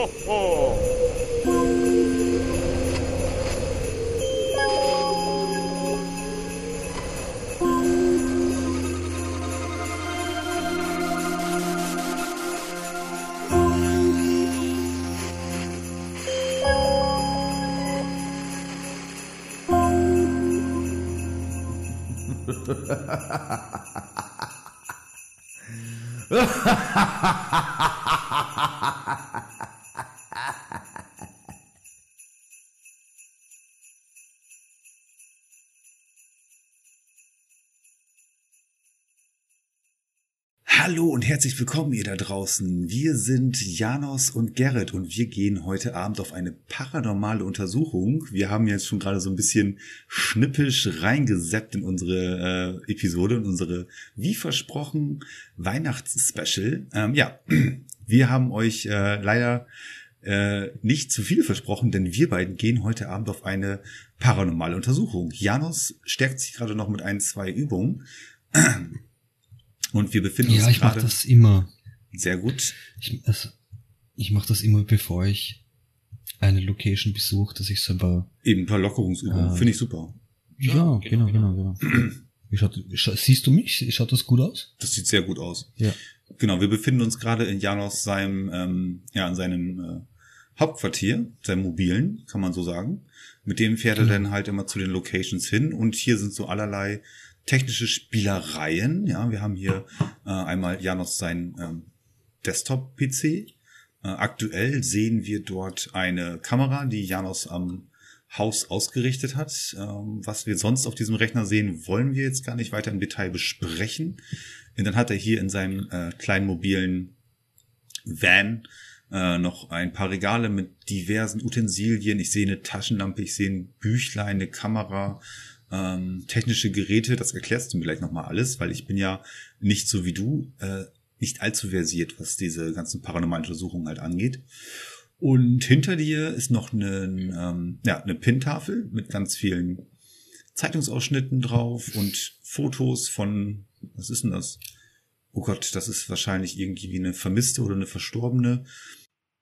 Ha ha ha ha ha ha! Herzlich willkommen ihr da draußen. Wir sind Janos und Gerrit und wir gehen heute Abend auf eine paranormale Untersuchung. Wir haben jetzt schon gerade so ein bisschen schnippisch reingeseppt in unsere äh, Episode, in unsere, wie versprochen, Weihnachtsspecial. Ähm, ja, wir haben euch äh, leider äh, nicht zu viel versprochen, denn wir beiden gehen heute Abend auf eine paranormale Untersuchung. Janos stärkt sich gerade noch mit ein, zwei Übungen. Und wir befinden Ja, uns ich mache gerade das immer. sehr gut. Ich, also, ich mache das immer, bevor ich eine Location besuche, dass ich selber. Eben ein paar Lockerungsübungen. Ah. Finde ich super. Ja, genau, genau, genau. Wie schaut, scha siehst du mich? Schaut das gut aus? Das sieht sehr gut aus. Ja. Genau, wir befinden uns gerade in Janos seinem, ähm, ja, in seinem äh, Hauptquartier, seinem mobilen, kann man so sagen. Mit dem fährt er Genau. dann halt immer zu den Locations hin und hier sind so allerlei technische Spielereien. Ja, wir haben hier äh, einmal Janos sein ähm, Desktop-PC. Äh, aktuell sehen wir dort eine Kamera, die Janos am Haus ausgerichtet hat. Ähm, was wir sonst auf diesem Rechner sehen, wollen wir jetzt gar nicht weiter im Detail besprechen. Und dann hat er hier in seinem äh, kleinen mobilen Van äh, noch ein paar Regale mit diversen Utensilien. Ich sehe eine Taschenlampe, ich sehe ein Büchlein, eine Kamera, ähm, technische Geräte. Das erklärst du mir gleich nochmal alles, weil ich bin ja nicht so wie du, äh, nicht allzu versiert, was diese ganzen paranormalen Untersuchungen halt angeht. Und hinter dir ist noch eine, ähm, ja, eine Pin-Tafel mit ganz vielen Zeitungsausschnitten drauf und Fotos von, was ist denn das? Oh Gott, das ist wahrscheinlich irgendwie eine Vermisste oder eine Verstorbene.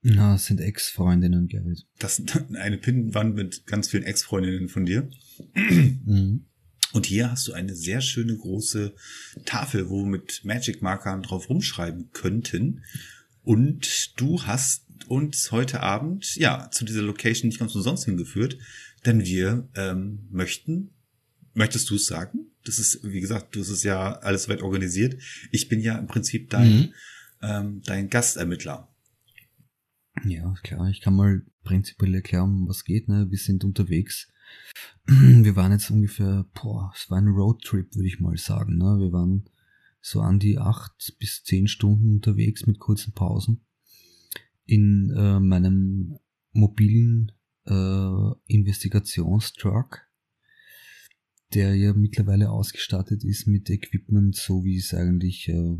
Na, es sind Ex-Freundinnen, Gerrit. Das ist eine Pinnwand mit ganz vielen Ex-Freundinnen von dir. Mhm. Und hier hast du eine sehr schöne große Tafel, wo wir mit Magic-Markern drauf rumschreiben könnten. Und du hast uns heute Abend, ja, zu dieser Location nicht ganz umsonst hingeführt, denn wir ähm, möchten, möchtest du es sagen? Das ist, wie gesagt, du ist ja alles weit organisiert. Ich bin ja im Prinzip dein, Mhm. ähm, dein Gastermittler. Ja, klar. Ich kann mal prinzipiell erklären, was geht. Ne? Wir sind unterwegs. Wir waren jetzt ungefähr, boah, es war ein Roadtrip, würde ich mal sagen. Ne? Wir waren so an die acht bis zehn Stunden unterwegs mit kurzen Pausen in äh, meinem mobilen äh, Investigationstruck, der ja mittlerweile ausgestattet ist mit Equipment, so wie es eigentlich äh,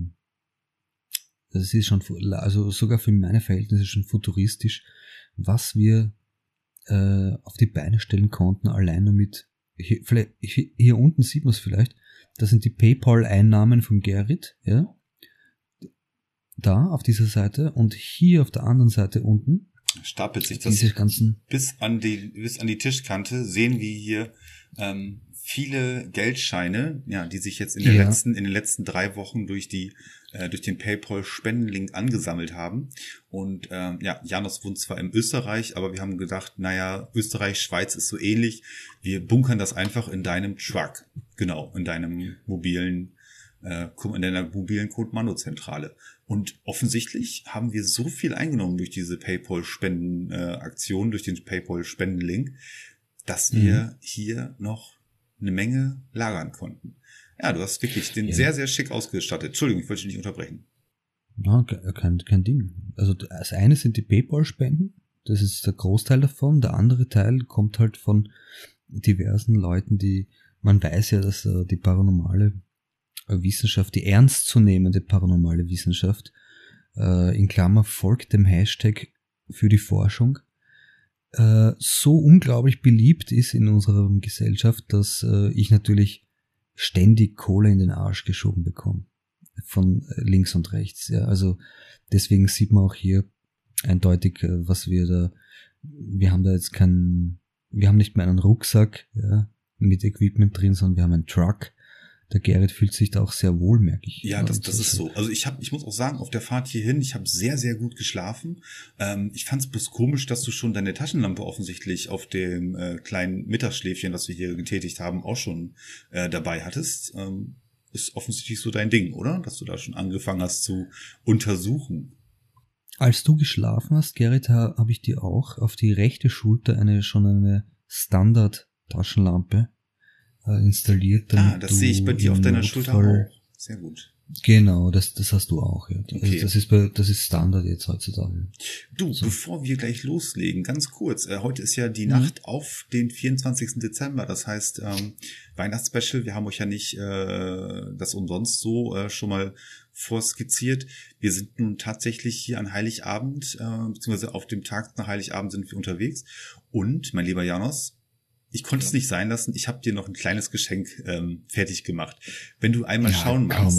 das ist schon, also sogar für meine Verhältnisse schon futuristisch, was wir äh, auf die Beine stellen konnten, allein nur mit, hier, vielleicht, hier, unten sieht man es vielleicht, das sind die PayPal-Einnahmen von Gerrit, ja, da auf dieser Seite und hier auf der anderen Seite unten, Stapelt sich das ganzen, bis an die bis an die Tischkante sehen wir hier ähm, viele Geldscheine, ja, die sich jetzt in, der Ja. letzten, in den letzten drei Wochen durch die äh, durch den PayPal Spendenlink angesammelt haben. Und ähm, ja, Janos wohnt zwar in Österreich, aber wir haben gedacht, naja, Österreich, Schweiz ist so ähnlich. Wir bunkern das einfach in deinem Truck, genau, in deinem mobilen äh, in deiner mobilen Code-Mando-Zentrale. Und offensichtlich haben wir so viel eingenommen durch diese PayPal-Spenden-Aktion, durch den PayPal-Spendenlink, dass wir hier noch eine Menge lagern konnten. Ja, du hast wirklich den Ja. sehr, sehr schick ausgestattet. Entschuldigung, ich wollte dich nicht unterbrechen. na, ke- kein, kein Ding. Also das eine sind die PayPal-Spenden, das ist der Großteil davon, der andere Teil kommt halt von diversen Leuten, die, man weiß ja, dass äh, die paranormale äh, Wissenschaft, die ernstzunehmende paranormale Wissenschaft, äh, in Klammer folgt dem Hashtag für die Forschung, äh, so unglaublich beliebt ist in unserer Gesellschaft, dass äh, ich natürlich ständig Kohle in den Arsch geschoben bekomme. Von äh, links und rechts. Ja. Also deswegen sieht man auch hier eindeutig, äh, was wir da, wir haben da jetzt keinen, wir haben nicht mehr einen Rucksack ja, mit Equipment drin, sondern wir haben einen Truck. Der Gerrit fühlt sich da auch sehr wohl, merke ich. Ja, das, das ist so. Also ich habe, ich muss auch sagen, auf der Fahrt hierhin, ich habe sehr, sehr gut geschlafen. Ähm, ich fand es bloß komisch, dass du schon deine Taschenlampe offensichtlich auf dem äh, kleinen Mittagsschläfchen, was wir hier getätigt haben, auch schon äh, dabei hattest. Ähm, ist offensichtlich so dein Ding, oder? Dass du da schon angefangen hast zu untersuchen. Als du geschlafen hast, Gerrit, habe ich dir auch auf die rechte Schulter eine schon eine Standard-Taschenlampe äh, installiert. Ah, das sehe ich bei dir auf deiner Schulter auch. Sehr gut. Genau, das, das hast du auch, ja. Okay. Also das ist bei, das ist Standard jetzt heutzutage. Du, So. bevor wir gleich loslegen, ganz kurz. Äh, heute ist ja die Mhm. Nacht auf den 24. Dezember. Das heißt, ähm, Weihnachtsspecial. Wir haben euch ja nicht äh, das umsonst so äh, schon mal vorskizziert. Wir sind nun tatsächlich hier an Heiligabend, äh, beziehungsweise auf dem Tag nach Heiligabend sind wir unterwegs. Und, mein lieber Janos, ich konnte es nicht sein lassen. Ich habe dir noch ein kleines Geschenk ähm, fertig gemacht. Wenn du einmal Ja, schauen magst.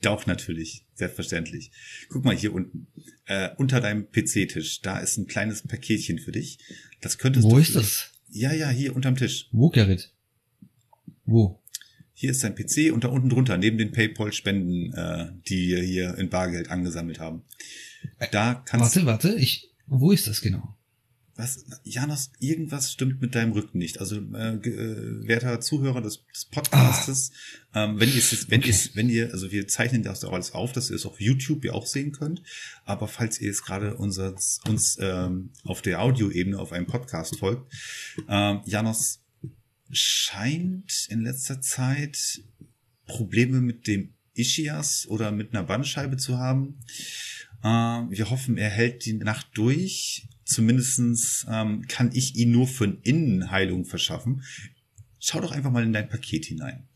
Doch, natürlich. Selbstverständlich. Guck mal hier unten. Äh, unter deinem PC-Tisch. Da ist ein kleines Paketchen für dich. Das könntest Wo du ist vielleicht- das? Ja, ja, hier unterm Tisch. Wo, Gerrit? Wo? Hier ist dein PC und da unten drunter, neben den PayPal-Spenden, äh, die wir hier in Bargeld angesammelt haben. Da kannst Warte, warte, ich, wo ist das genau? Was, Janos, irgendwas stimmt mit deinem Rücken nicht. Also, äh, äh, werter Zuhörer des, des Podcastes, ähm, wenn ihr es, wenn Ah. Okay. ihr es, wenn ihr, also wir zeichnen das auch alles auf, dass ihr es auf YouTube ja auch sehen könnt. Aber falls ihr jetzt gerade unser, uns ähm, auf der Audioebene auf einem Podcast folgt, ähm, Janos scheint in letzter Zeit Probleme mit dem Ischias oder mit einer Bandscheibe zu haben. Ähm, wir hoffen, er hält die Nacht durch. Zumindestens ähm, kann ich ihn nur für eine Innenheilung verschaffen. Schau doch einfach mal in dein Paket hinein.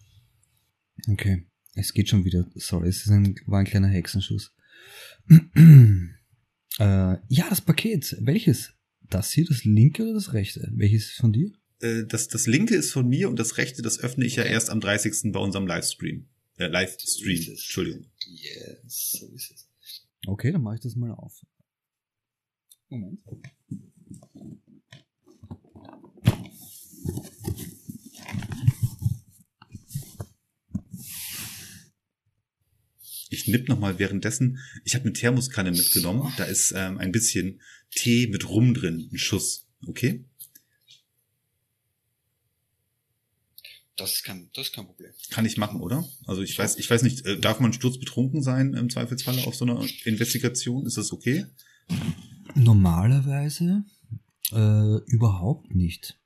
Okay, es geht schon wieder. Sorry, es ist ein, war ein kleiner Hexenschuss. äh, ja, das Paket. Welches? Das hier, das linke oder das rechte? Welches ist von dir? Äh, das, das linke ist von mir und das rechte, das öffne ich ja erst am 30. bei unserem Livestream. Äh, Livestream. Entschuldigung. Yes, so ist es. Okay, dann mache ich das mal auf. Moment. Ich nipp noch mal währenddessen. Ich habe eine Thermoskanne mitgenommen. Da ist ähm, ein bisschen Tee mit Rum drin, ein Schuss. Okay? Das ist kein, das ist kein Problem. Kann ich machen, oder? Also ich weiß, ich weiß nicht, äh, darf man sturzbetrunken sein im Zweifelsfalle auf so einer Investigation? Ist das okay? Normalerweise äh, überhaupt nicht.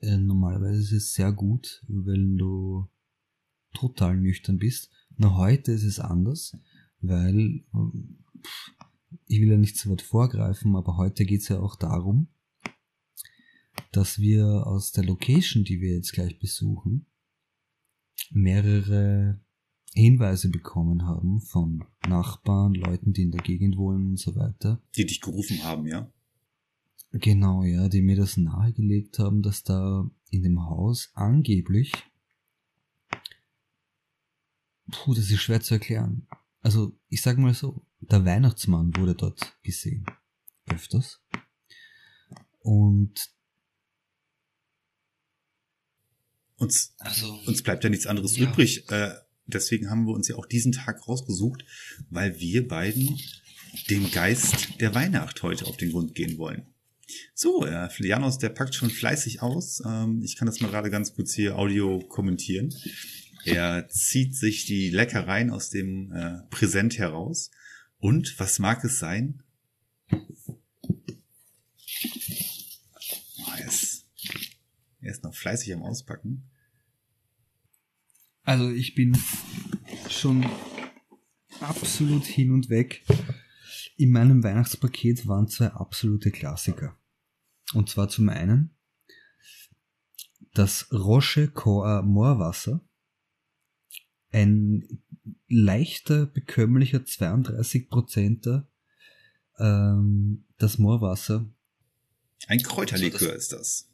Äh, normalerweise ist es sehr gut, wenn du total nüchtern bist. Nur heute ist es anders, weil pff, ich will ja nicht zu weit vorgreifen, aber heute geht es ja auch darum, dass wir aus der Location, die wir jetzt gleich besuchen, mehrere Hinweise bekommen haben von Nachbarn, Leuten, die in der Gegend wohnen und so weiter. Die dich gerufen haben, ja? Genau, ja, die mir das nahegelegt haben, dass da in dem Haus angeblich, puh, das ist schwer zu erklären. Also, ich sag mal so, der Weihnachtsmann wurde dort gesehen. Öfters. Und, Uns, also, uns bleibt ja nichts anderes Ja. übrig. Äh, deswegen haben wir uns ja auch diesen Tag rausgesucht, weil wir beiden dem Geist der Weihnacht heute auf den Grund gehen wollen. So, äh, Janos, der packt schon fleißig aus. Ähm, ich kann das mal gerade ganz kurz hier Audio kommentieren. Er zieht sich die Leckereien aus dem äh, Präsent heraus. Und was mag es sein? Oh, er, ist, er ist noch fleißig am Auspacken. Also ich bin schon absolut hin und weg. In meinem Weihnachtspaket waren zwei absolute Klassiker. Und zwar zum einen das Roche Coa Moorwasser. Ein leichter, bekömmlicher 32%er ähm, das Moorwasser. Ein Kräuterlikör Also ist das.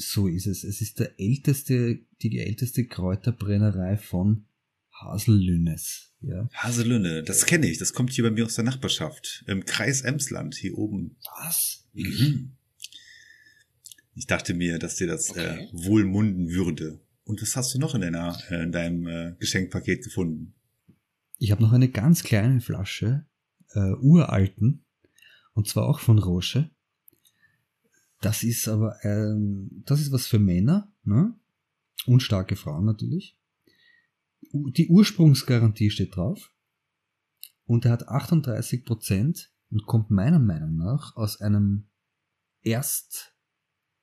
So ist es. Es ist der älteste, die älteste Kräuterbrennerei von Hasellünnes. Ja. Haselünne, das kenne ich. Das kommt hier bei mir aus der Nachbarschaft. Im Kreis Emsland, hier oben. Was? Mhm. Ich dachte mir, dass dir das Okay. äh, wohlmunden würde. Und was hast du noch in, deiner, äh, in deinem äh, Geschenkpaket gefunden? Ich habe noch eine ganz kleine Flasche äh, uralten und zwar auch von Roche. Das ist aber ähm, das ist was für Männer, ne? Und starke Frauen natürlich. Die Ursprungsgarantie steht drauf und er hat 38 Prozent und kommt meiner Meinung nach aus einem erst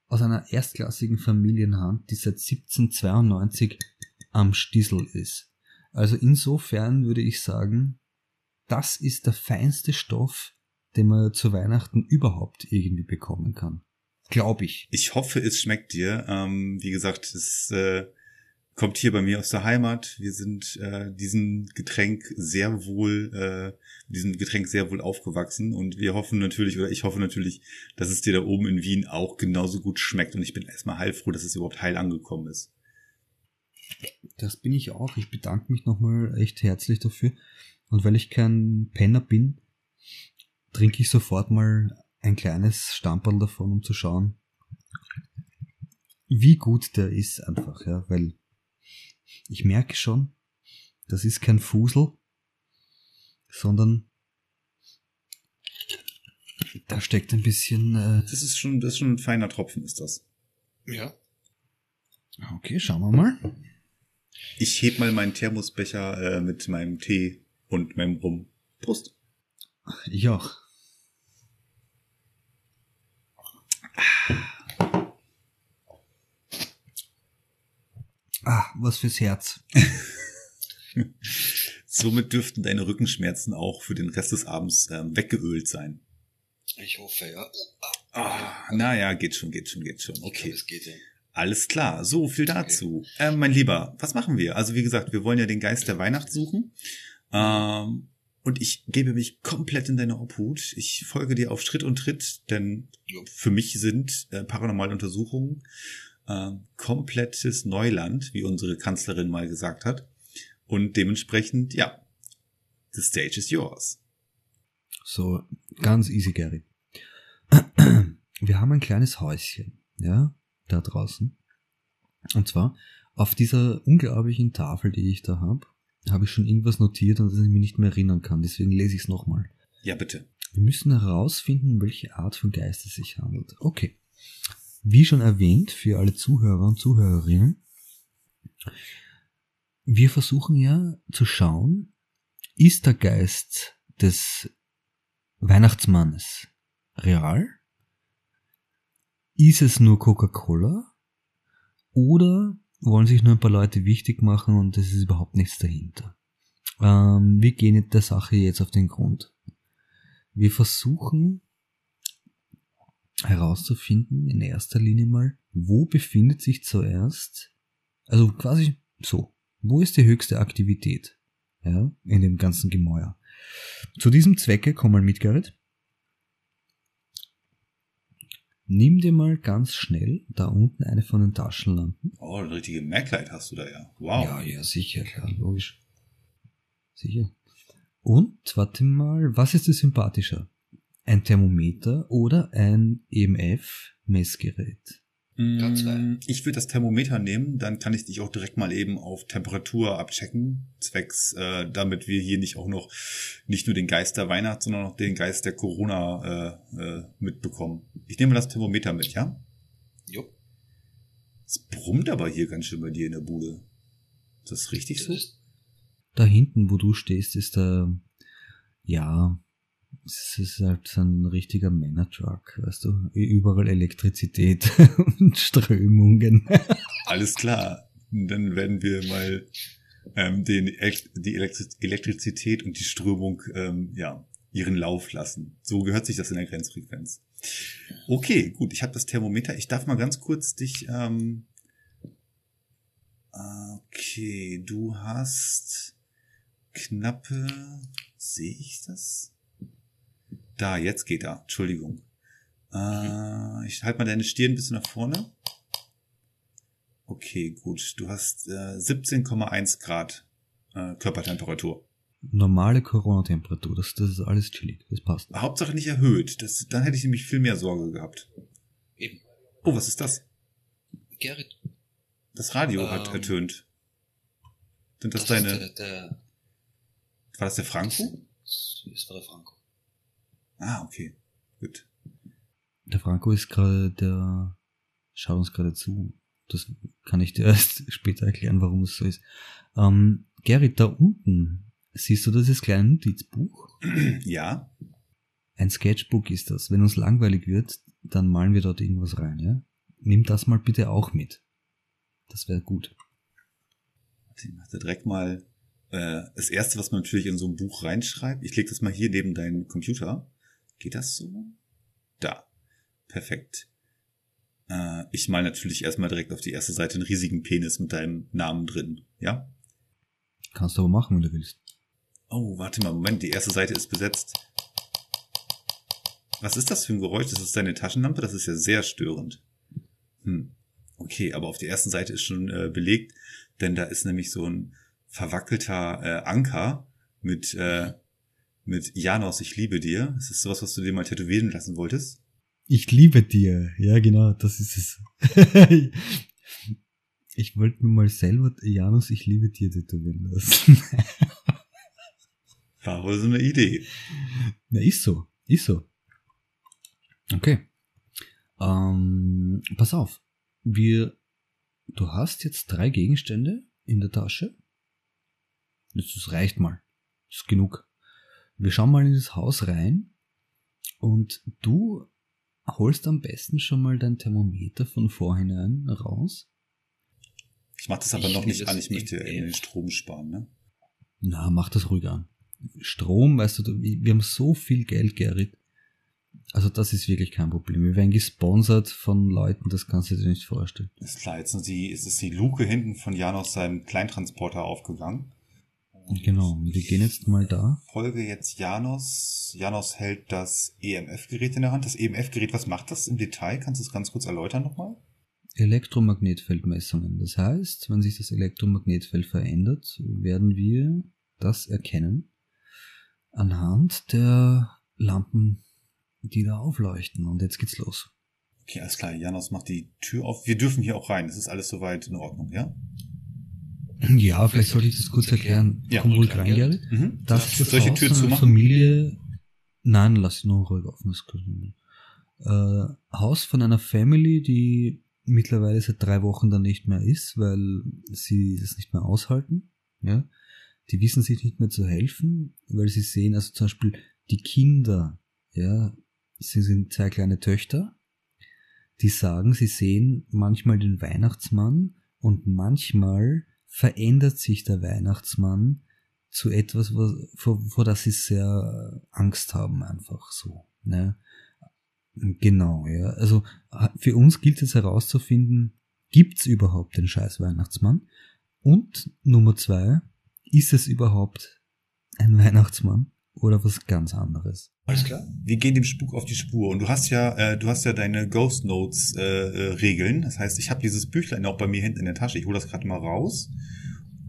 aus einer erstklassigen Familienhand, die seit 1792 am Stiesel ist. Also insofern würde ich sagen, das ist der feinste Stoff, den man zu Weihnachten überhaupt irgendwie bekommen kann. Glaube ich. Ich hoffe, es schmeckt dir. Ähm, wie gesagt, es äh, kommt hier bei mir aus der Heimat. Wir sind äh, diesem Getränk sehr wohl, äh, diesem Getränk sehr wohl aufgewachsen und wir hoffen natürlich, oder ich hoffe natürlich, dass es dir da oben in Wien auch genauso gut schmeckt und ich bin erstmal heilfroh, dass es überhaupt heil angekommen ist. Das bin ich auch. Ich bedanke mich nochmal echt herzlich dafür. Und weil ich kein Penner bin, trinke ich sofort mal ein kleines Stamperl davon, um zu schauen, wie gut der ist einfach, ja, weil ich merke schon, das ist kein Fusel, sondern da steckt ein bisschen, äh, Das ist schon, das ist schon ein feiner Tropfen, ist das. Ja. okay, schauen wir mal. Ich heb mal meinen Thermosbecher äh, mit meinem Tee und meinem Rum. Prost. Ich auch. Ah, was fürs Herz. Somit dürften deine Rückenschmerzen auch für den Rest des Abends ähm, weggeölt sein. Ich hoffe, ja. Ah, naja, geht schon, geht schon, geht schon. Glaub, Okay. es geht ja. Alles klar, so viel dazu. Ähm, mein Lieber, was machen wir? Also wie gesagt, wir wollen ja den Geist der Weihnacht suchen. Ähm, und ich gebe mich komplett in deine Obhut. Ich folge dir auf Schritt und Tritt, denn für mich sind äh, paranormale Untersuchungen äh, komplettes Neuland, wie unsere Kanzlerin mal gesagt hat. Und dementsprechend, ja, the stage is yours. So, ganz easy, Gary. Wir haben ein kleines Häuschen, ja, da draußen. Und zwar, auf dieser unglaublichen Tafel, die ich da habe, habe ich schon irgendwas notiert und das ich mich nicht mehr erinnern kann. Deswegen lese ich es nochmal. Ja, bitte. Wir müssen herausfinden, welche Art von Geist es sich handelt. Okay. Wie schon erwähnt, für alle Zuhörer und Zuhörerinnen, wir versuchen ja zu schauen, ist der Geist des Weihnachtsmannes real? Ist es nur Coca-Cola? Oder wollen sich nur ein paar Leute wichtig machen und es ist überhaupt nichts dahinter? Ähm, wir gehen der Sache jetzt auf den Grund. Wir versuchen herauszufinden, in erster Linie mal, wo befindet sich zuerst, also quasi so, wo ist die höchste Aktivität, ja, in dem ganzen Gemäuer. Zu diesem Zwecke, komm mal mit, Gerrit. Nimm dir mal ganz schnell da unten eine von den Taschenlampen. Oh, eine richtige Maglite hast du da ja. Wow. Ja, ja, sicher, klar, logisch. Sicher. Und, warte mal, was ist dir sympathischer? Ein Thermometer oder ein EMF-Messgerät? Mm. Ich würde das Thermometer nehmen, dann kann ich dich auch direkt mal eben auf Temperatur abchecken, zwecks, äh, damit wir hier nicht auch noch nicht nur den Geist der Weihnacht, sondern auch den Geist der Corona äh, äh, mitbekommen. Ich nehme das Thermometer mit, ja? Jo. Es brummt aber hier ganz schön bei dir in der Bude. Ist das richtig Das so? ist, Da hinten, wo du stehst, ist der, ja, es ist halt so ein richtiger Männertruck, weißt du, überall Elektrizität und Strömungen. Alles klar. Dann werden wir mal ähm, den, die Elektri- Elektrizität und die Strömung ähm, ja, ihren Lauf lassen. So gehört sich das in der Grenzfrequenz. Okay, gut, ich habe das Thermometer. Ich darf mal ganz kurz dich. Ähm, okay, du hast knappe. Sehe ich das? Da, jetzt geht er. Entschuldigung. Äh, ich halte mal deine Stirn ein bisschen nach vorne. Okay, gut. Du hast äh, 17,1 Grad äh, Körpertemperatur. Normale Corona-Temperatur, das, das ist alles chillig, das passt. Hauptsache nicht erhöht. Das, dann hätte ich nämlich viel mehr Sorge gehabt. Eben. Oh, was ist das? Gerrit. Das Radio hat Ähm, ertönt. Sind das, ist deine. der, der, war das der Franco? das ist war der Franco. Ah, okay. Gut. Der Franco ist gerade, der schaut uns gerade zu. Das kann ich dir erst später erklären, warum es so ist. Ähm, Gerrit, da unten, siehst du dieses kleine Notizbuch? Ja. Ein Sketchbook ist das. Wenn uns langweilig wird, dann malen wir dort irgendwas rein, ja? Nimm das mal bitte auch mit. Das wäre gut. Ich mache direkt mal äh, das erste, was man natürlich in so ein Buch reinschreibt. Ich leg das mal hier neben deinen Computer. Geht das so? Da. Perfekt. Äh, ich mal natürlich erstmal direkt auf die erste Seite einen riesigen Penis mit deinem Namen drin. Ja? Kannst du aber machen, wenn du willst. Oh, warte mal, Moment, die erste Seite ist besetzt. Was ist das für ein Geräusch? Das ist deine Taschenlampe? Das ist ja sehr störend. Hm. Okay, aber auf der ersten Seite ist schon äh, belegt, denn da ist nämlich so ein verwackelter äh, Anker mit, äh, mit Janos, ich liebe dir. Das ist sowas, was du dir mal tätowieren lassen wolltest. Ich liebe dir. Ja, genau, das ist es. ich wollte mir mal selber Janus, ich liebe dir tätowieren lassen. War wohl so eine Idee. Na, ist so. Ist so. Okay. Ähm, pass auf. Wir, du hast jetzt drei Gegenstände in der Tasche. Das, das reicht mal. Das ist genug. Wir schauen mal in das Haus rein und du holst am besten schon mal dein Thermometer von vorhinein raus. Ich mache das aber Ich noch nicht an, ich möchte in- den Strom sparen, ne? Na, mach das ruhig an. Strom, weißt du, wir haben so viel Geld, Gerrit. Also das ist wirklich kein Problem. Wir werden gesponsert von Leuten, das kannst du dir nicht vorstellen. Ist klar, jetzt sind die, es ist die Luke hinten von Janos seinem Kleintransporter aufgegangen. Genau, wir gehen jetzt mal da. Folge jetzt Janos. Janos hält das EMF-Gerät in der Hand. Das EMF-Gerät, was macht das im Detail? Kannst du es ganz kurz erläutern nochmal? Elektromagnetfeldmessungen. Das heißt, wenn sich das Elektromagnetfeld verändert, werden wir das erkennen anhand der Lampen, die da aufleuchten. Und jetzt geht's los. Okay, alles klar. Janos macht die Tür auf. Wir dürfen hier auch rein. Es ist alles soweit in Ordnung, ja? Ja, vielleicht sollte ich das kurz erklären. Ja. Komm ruhig rein, Gerrit. Mhm. Das ist das Haus Tür von einer zumachen? Familie. Nein, lass sie noch ruhig offen. Das äh, Haus von einer Family, die mittlerweile seit drei Wochen da nicht mehr ist, weil sie das nicht mehr aushalten. Ja, die wissen sich nicht mehr zu helfen, weil sie sehen, also zum Beispiel die Kinder, ja, sie sind zwei kleine Töchter, die sagen, sie sehen manchmal den Weihnachtsmann und manchmal verändert sich der Weihnachtsmann zu etwas, was, vor, vor das sie sehr Angst haben, einfach so. Ne? Genau, ja. Also für uns gilt es herauszufinden, gibt's überhaupt den scheiß Weihnachtsmann? Und Nummer zwei, ist es überhaupt ein Weihnachtsmann oder was ganz anderes? Alles klar? Wir gehen dem Spuk auf die Spur. Und du hast ja, äh, du hast ja deine Ghost Notes äh, äh, Regeln. Das heißt, ich habe dieses Büchlein auch bei mir hinten in der Tasche. Ich hole das gerade mal raus.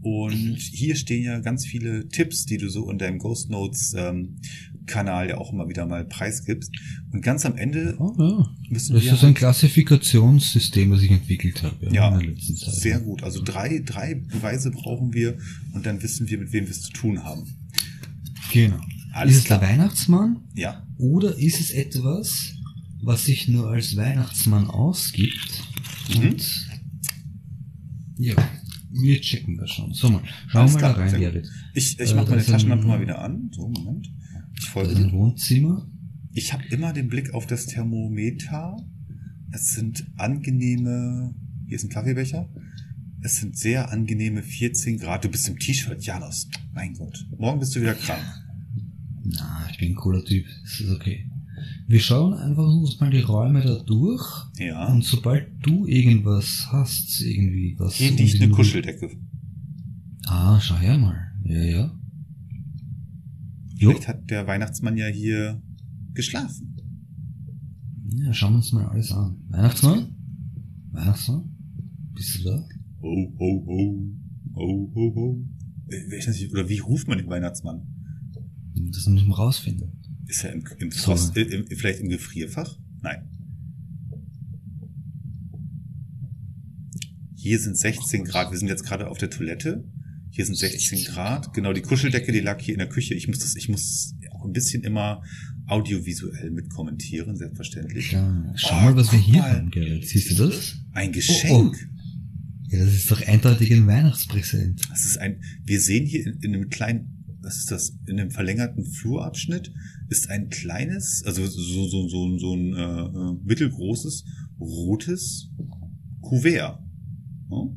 Und Mhm. hier stehen ja ganz viele Tipps, die du so in deinem Ghost Notes ähm, Kanal ja auch immer wieder mal preisgibst. Und ganz am Ende Oh, ja. müssen Das wir ist ein Klassifikationssystem, was ich entwickelt habe Ja, in der letzten Zeit. sehr gut. Also drei, drei Beweise brauchen wir und dann wissen wir, mit wem wir es zu tun haben. Genau. Alles ist es klar. der Weihnachtsmann Ja, oder ist es etwas, was sich nur als Weihnachtsmann ausgibt? Mhm. Und ja, wir checken das schon. So mal, schauen Alles wir mal klar, da rein. Gerrit. ich, ich Äh, mache meine das Taschenlampe mal wieder an. So, Moment. Ich Das folge ist ein dir. Wohnzimmer. Ich habe immer den Blick auf das Thermometer. Es sind angenehme, hier ist ein Kaffeebecher. Es sind sehr angenehme 14 Grad. Du bist im T-Shirt, Janos. Mein Gott. Morgen bist du wieder krank. Na, ich bin ein cooler Typ. Das ist okay. Wir schauen einfach uns mal die Räume da durch. Ja. Und sobald du irgendwas hast, irgendwie was. Hier um liegt eine diesen- Kuscheldecke. Ah, schau her mal. Ja, ja. Jo. Vielleicht hat der Weihnachtsmann ja hier geschlafen. Ja, schauen wir uns mal alles an. Weihnachtsmann? Weihnachtsmann? Bist du da? Ho, ho, ho. Ho, ho, ho. Nicht, Oder wie ruft man den Weihnachtsmann? Das muss man rausfinden. Ist er im, im So. Frost, äh, im, vielleicht im Gefrierfach? Nein. Hier sind 16 Grad. Wir sind jetzt gerade auf der Toilette. Hier sind 16 Grad. Genau, die Kuscheldecke, die lag hier in der Küche. Ich muss das, ich muss auch ein bisschen immer audiovisuell mit kommentieren, selbstverständlich. Ja, schau Oh, mal, was wir hier mal. haben, Gerrit. Siehst du das? Ein Geschenk. Ja, das ist doch eindeutig ein Weihnachtspräsent. Das ist ein, wir sehen hier in, in einem kleinen, was ist das, in einem verlängerten Flurabschnitt ist ein kleines, also so, so, so, so ein äh, äh, mittelgroßes rotes Kuvert. Ja?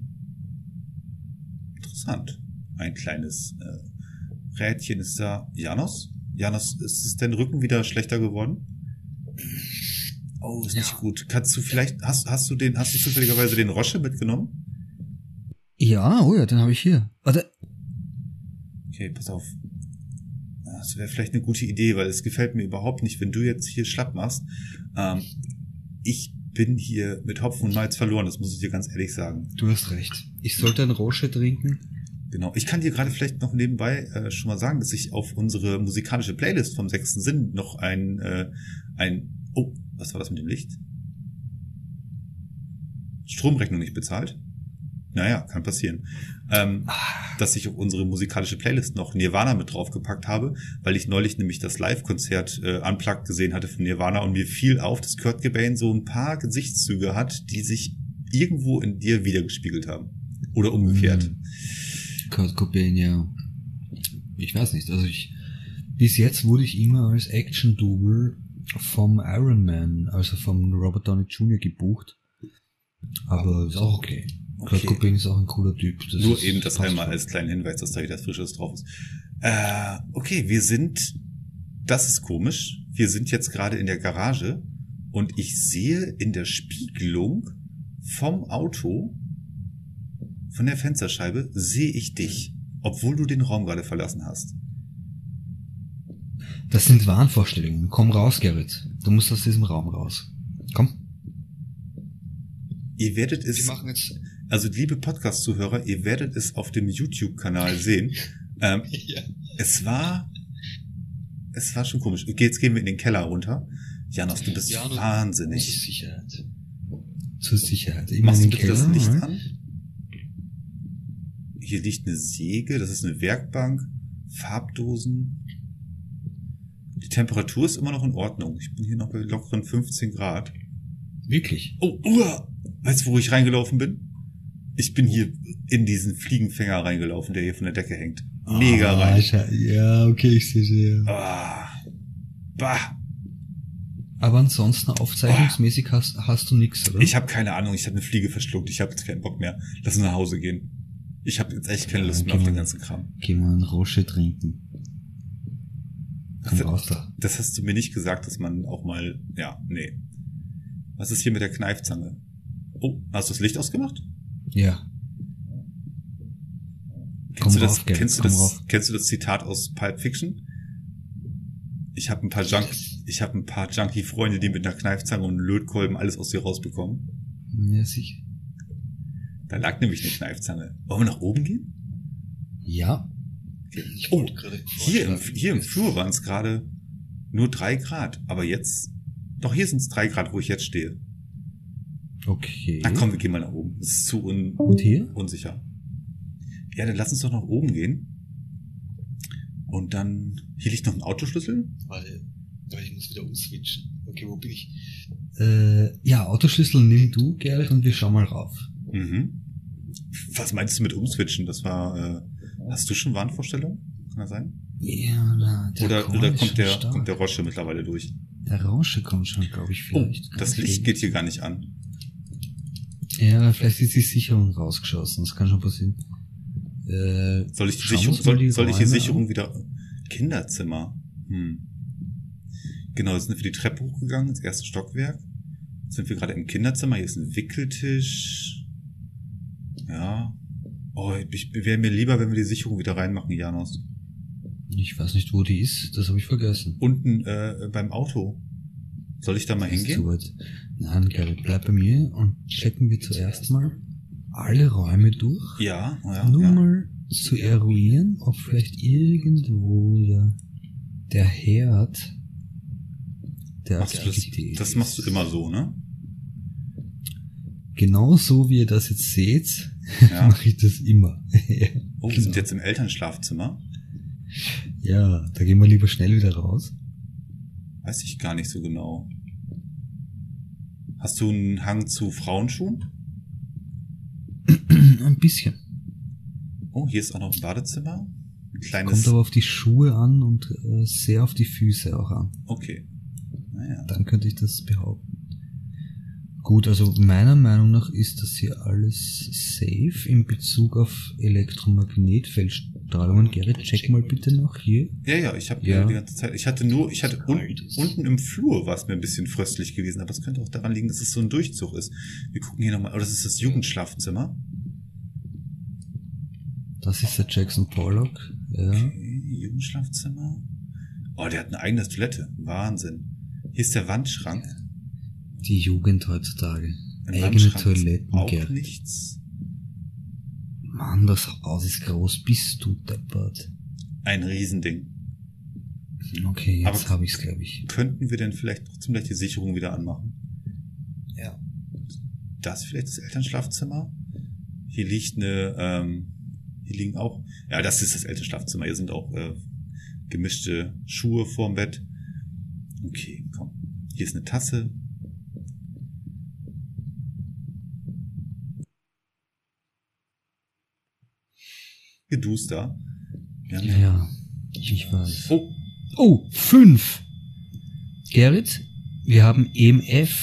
Interessant. Ein kleines äh, Rädchen ist da. Janos? Janos, ist es dein Rücken wieder schlechter geworden? Oh, ist nicht Ja. gut. Kannst du vielleicht, hast, hast du den, hast du zufälligerweise den Rosche mitgenommen? Ja, oh ja, den habe ich hier. Warte. Okay, pass auf. Das wäre vielleicht eine gute Idee, weil es gefällt mir überhaupt nicht, wenn du jetzt hier schlapp machst. Ähm, ich bin hier mit Hopfen und Malz verloren, das muss ich dir ganz ehrlich sagen. Du hast recht. Ich sollte ein Rosche trinken. Genau. Ich kann dir gerade vielleicht noch nebenbei äh, schon mal sagen, dass ich auf unsere musikalische Playlist vom sechsten Sinn noch ein, äh, ein, oh, was war das mit dem Licht? Stromrechnung nicht bezahlt? Naja, kann passieren. Ähm, dass ich auf unsere musikalische Playlist noch Nirvana mit draufgepackt habe, weil ich neulich nämlich das Live-Konzert äh, unplugged gesehen hatte von Nirvana und mir fiel auf, dass Kurt Cobain so ein paar Gesichtszüge hat, die sich irgendwo in dir wiedergespiegelt haben. Oder umgekehrt. Mhm. Kurt Cobain, ja. Ich weiß nicht, also ich, bis jetzt wurde ich immer als Action-Double vom Iron Man, also vom Robert Downey Jr. gebucht. Aber ist auch okay. Kurt Okay. Cobain ist auch ein cooler Typ. Das Nur eben das einmal als kleinen Hinweis, dass da wieder Frisches drauf ist. Äh, okay, wir sind, das ist komisch. Wir sind jetzt gerade in der Garage und ich sehe in der Spiegelung vom Auto, von der Fensterscheibe, sehe ich dich, obwohl du den Raum gerade verlassen hast. Das sind Wahnvorstellungen. Komm raus, Gerrit. Du musst aus diesem Raum raus. Komm. Ihr werdet es, jetzt. Also liebe Podcast-Zuhörer, ihr werdet es auf dem YouTube-Kanal sehen. Ähm, Ja. es war, es war schon komisch. Okay, jetzt gehen wir in den Keller runter. Janos, du bist Janos, wahnsinnig. Zur Sicherheit. Zur Sicherheit. Immer Machst in du den bitte das Keller, Licht ne? an? Hier liegt eine Säge, das ist eine Werkbank, Farbdosen. Die Temperatur ist immer noch in Ordnung. Ich bin hier noch bei lockeren 15 Grad. Wirklich? Oh, uah! weißt du, wo ich reingelaufen bin? Ich bin hier in diesen Fliegenfänger reingelaufen, der hier von der Decke hängt. Mega Ah, rein. Ja, okay, ich sehe sie. Ja. Ah, bah. Aber ansonsten aufzeichnungsmäßig hast, hast du nichts, oder? Ich habe keine Ahnung, ich habe eine Fliege verschluckt, ich habe jetzt keinen Bock mehr. Lass uns nach Hause gehen. Ich habe jetzt echt keine Lust mehr auf den ganzen Kram. Geh mal einen Rosche trinken. Komm Das- raus da. Das hast du mir nicht gesagt, dass man auch mal, ja, nee. Was ist hier mit der Kneifzange? Oh, hast du das Licht ausgemacht? Ja. Kennst du das, rauf, kennst du das, kennst du das Zitat aus Pulp Fiction? Ich habe ein paar Junk, ich habe ein paar Junkie Freunde, die mit einer Kneifzange und Lötkolben alles aus dir rausbekommen. Ja, sicher. Da lag nämlich eine Kneifzange. Wollen wir nach oben gehen? Ja. Oh, hier im, hier im Flur waren es gerade nur drei Grad, aber jetzt, doch hier sind es drei Grad, wo ich jetzt stehe. Okay. Na komm, wir gehen mal nach oben. Es ist zu un Und hier? unsicher. Ja, dann lass uns doch nach oben gehen. Und dann, hier liegt noch ein Autoschlüssel. Weil, weil ich muss wieder umswitchen. Okay, wo bin ich? Äh, ja, Autoschlüssel nimm du, Gerrit, und wir schauen mal rauf. Mhm. Was meinst du mit umswitchen? Das war, äh, hast du schon Warnvorstellungen? Kann das sein? Ja, na, der Oder, Korn oder ist kommt schon der, stark. kommt der Rosche mittlerweile durch? Der Rosche kommt schon, glaube ich, Oh, vielleicht. das Kann Licht ich- geht hier gar nicht an. Ja, vielleicht ist die Sicherung rausgeschossen. Das kann schon passieren. Äh, Soll ich die Sicherung, uns mal soll, soll ich die Sicherung an. wieder, Kinderzimmer. Hm. Genau, jetzt sind wir die Treppe hochgegangen, ins erste Stockwerk. Jetzt sind wir gerade im Kinderzimmer, hier ist ein Wickeltisch. Ja. Oh, ich wäre mir lieber, wenn wir die Sicherung wieder reinmachen, Janos. Ich weiß nicht, wo die ist. Das habe ich vergessen. Unten äh, beim Auto. Soll ich da mal Das hingehen? Nein, Gerrit, bleib bei mir und checken wir zuerst mal alle Räume durch. Ja, ja, Nur ja. mal zu eruieren, ob vielleicht irgendwo ja der Herd der Machst du das, Aktivität das machst du immer so, ne? Genau so wie ihr das jetzt seht, Ja. mache ich das immer. Oh, wir Genau. sind jetzt im Elternschlafzimmer. Ja, da gehen wir lieber schnell wieder raus. Weiß ich gar nicht so genau. Hast du einen Hang zu Frauenschuhen? Ein bisschen. Oh, hier ist auch noch ein Badezimmer. Ein kleines. Kommt aber auf die Schuhe an und äh, sehr auf die Füße auch an. okay. Naja. Dann könnte ich das behaupten. Gut, also meiner Meinung nach ist das hier alles safe in Bezug auf Elektromagnetfeldstrahlungen. Gerrit, check mal bitte noch hier. Ja, ja, ich habe Ja. die ganze Zeit. Ich hatte nur, ich hatte un, unten im Flur war es mir ein bisschen fröstlich gewesen, aber es könnte auch daran liegen, dass es so ein Durchzug ist. Wir gucken hier nochmal. Oh, das ist das Jugendschlafzimmer. Das ist der Jackson Pollock. Ja. Okay, Jugendschlafzimmer. Oh, der hat eine eigene Toilette. Wahnsinn. Hier ist der Wandschrank. Die Jugend heutzutage. Ein Eigene Toiletten, Auch Gerrit. nichts. Mann, das Haus ist groß. Bist du deppert. Ein Riesending. Okay, jetzt Aber- habe ich's, glaube ich. Könnten wir denn vielleicht trotzdem gleich die Sicherung wieder anmachen? Ja. Das ist vielleicht das Elternschlafzimmer? Hier liegt eine, ähm, hier liegen auch, ja, das ist das Elternschlafzimmer. Hier sind auch äh, gemischte Schuhe vorm Bett. Okay, komm. Hier ist eine Tasse. Geduster. Haben Ja, ich weiß. Oh, Oh, fünf. Gerrit, wir haben EMF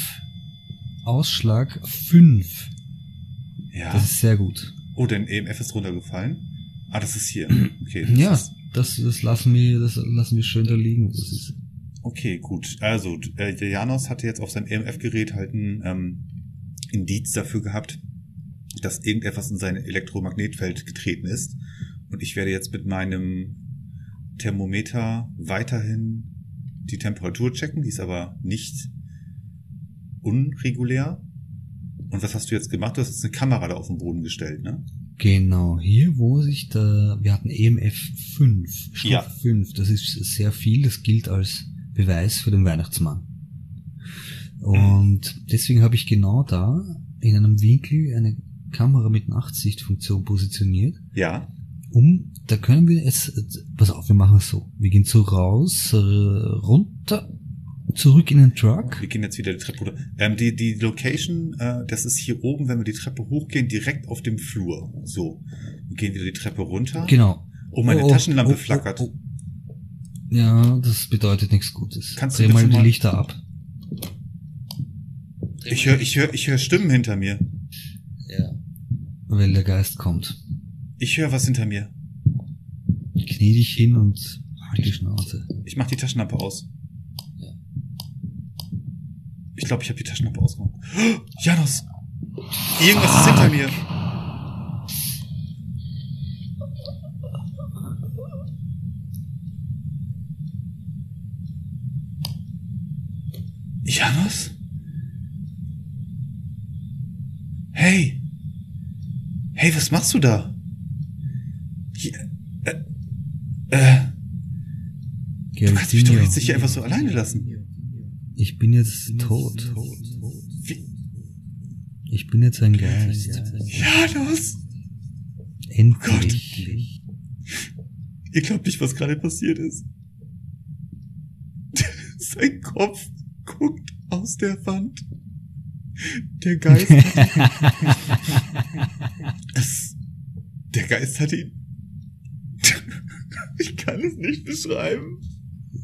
Ausschlag fünf. ja. Das ist sehr gut. Oh, dein EMF ist runtergefallen. Ah, das ist hier. Okay. das Ja, Ist, das, das lassen wir, das lassen wir schön da liegen. Das ist, okay, gut. Also, äh, der Janos hatte jetzt auf seinem EMF-Gerät halt ein ähm, Indiz dafür gehabt, dass irgendetwas in sein Elektromagnetfeld getreten ist. Und ich werde jetzt mit meinem Thermometer weiterhin die Temperatur checken. Die ist aber nicht unregulär. Und was hast du jetzt gemacht? Du hast jetzt eine Kamera da auf den Boden gestellt, ne? genau, hier wo sich da, wir hatten EMF 5, Stoff Ja. 5, das ist sehr viel, das gilt als Beweis für den Weihnachtsmann. Und deswegen habe ich genau da in einem Winkel eine Kamera mit Nachtsichtfunktion positioniert. Ja. Um, da können wir jetzt, pass auf, wir machen es so. Wir gehen so raus, äh, runter, zurück in den Truck. Wir gehen jetzt wieder die Treppe runter. Ähm, die, die Location, äh, das ist hier oben, wenn wir die Treppe hochgehen, direkt auf dem Flur. So. Wir gehen wieder die Treppe runter. Genau. Oh, meine Taschenlampe flackert. Ja, das bedeutet nichts Gutes. Kannst du Dreh bitte mal die mal- Lichter ab. Ich höre ich hör, ich hör Stimmen hinter mir. Ja. Weil der Geist kommt. Ich höre was hinter mir. Knie dich hin und halt die Schnauze. Ich mach die Taschenlampe aus. Ja. Ich glaube, ich habe die Taschenlampe ausgemacht. Oh, Janos! Irgendwas ist hinter mir. Janos? Hey! Hey, was machst du da? Hier, äh, äh, du kannst mich doch jetzt ja- nicht hier einfach so alleine lassen. Ich bin jetzt tot. Wie? Ich bin jetzt ein Geist. Janos! Endlich. Ihr glaubt nicht, was gerade passiert ist. Sein Kopf guckt aus der Wand. Der Geist hat es, Der Geist hat ihn. Ich kann es nicht beschreiben.